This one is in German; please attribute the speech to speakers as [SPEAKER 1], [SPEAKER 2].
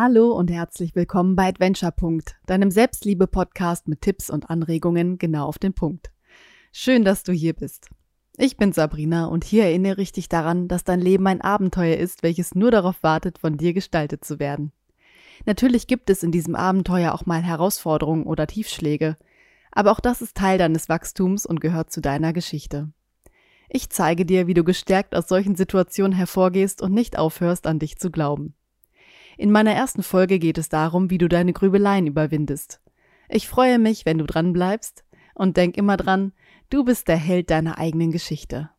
[SPEAKER 1] Hallo und herzlich willkommen bei Adventure deinem Selbstliebe-Podcast mit Tipps und Anregungen genau auf den Punkt. Schön, dass du hier bist. Ich bin Sabrina und hier erinnere ich dich daran, dass dein Leben ein Abenteuer ist, welches nur darauf wartet, von dir gestaltet zu werden. Natürlich gibt es in diesem Abenteuer auch mal Herausforderungen oder Tiefschläge, aber auch das ist Teil deines Wachstums und gehört zu deiner Geschichte. Ich zeige dir, wie du gestärkt aus solchen Situationen hervorgehst und nicht aufhörst, an dich zu glauben. In meiner ersten Folge geht es darum, wie du deine Grübeleien überwindest. Ich freue mich, wenn du dran bleibst und denk immer dran, du bist der Held deiner eigenen Geschichte.